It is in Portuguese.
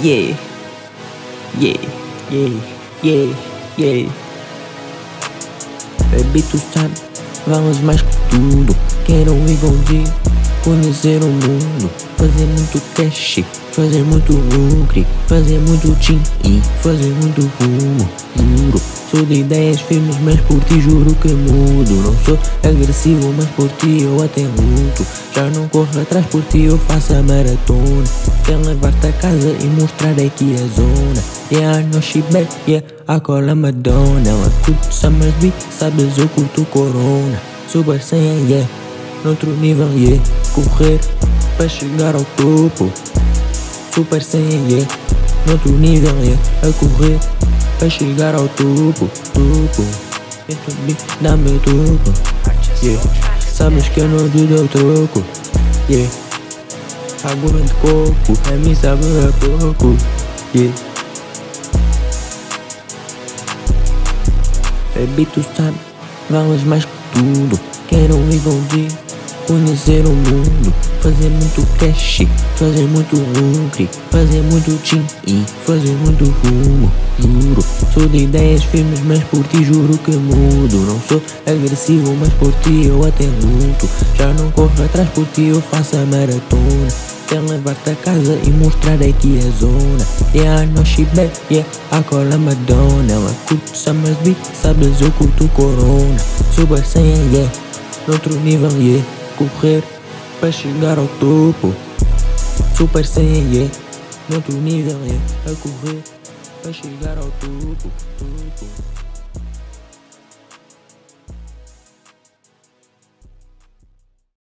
Yeah, yeah, yeah, yeah, yeah. Baby, tu sabe, vamos mais que tudo. Quero ir contigo, conhecer o mundo, fazer muito cash, fazer muito lucre, fazer muito tim e fazer muito rumo. Juro, sou de ideias firmes, mas por ti juro que mudo. Não sou agressivo, mas por ti eu até luto. Já não corro atrás por ti, eu faço a maratona. Quero levar-te a casa e mostrar aqui a zona. Yeah, know she bad, yeah, I call her Madonna. Ela curte Summer's Beat, sabes eu curto Corona. Super Saiyan, yeah, noutro nível, yeah. Correr para chegar ao topo. Super yeah, noutro nível, yeah. A correr para chegar ao topo, topo. Dá-me o topo, yeah. Sabes que eu não te dou troco, yeah. Água de coco, a mim sabe a pouco, yeah. Baby, tu sabe, vales mais que tudo. Quero ir contigo, conhecer o mundo, fazer muito cash, fazer muito lucre, fazer muito tim e fazer muito rumo. Juro, sou de ideias firmes, mas por ti juro que mudo. Não sou agressivo, mas por ti eu até luto. Já não corro atrás por ti, eu faço a maratona. Quero levar-te a casa e mostrar aqui a zona Yeah, know she bad, yeah, I call her Madonna Ela curte Summer's Beat, sabes eu curto Corona Super Saiyan, yeah, noutro nível, yeah Correr para chegar ao topo. Super Saiyan, yeah, noutro nível, yeah A correr para chegar ao topo, topo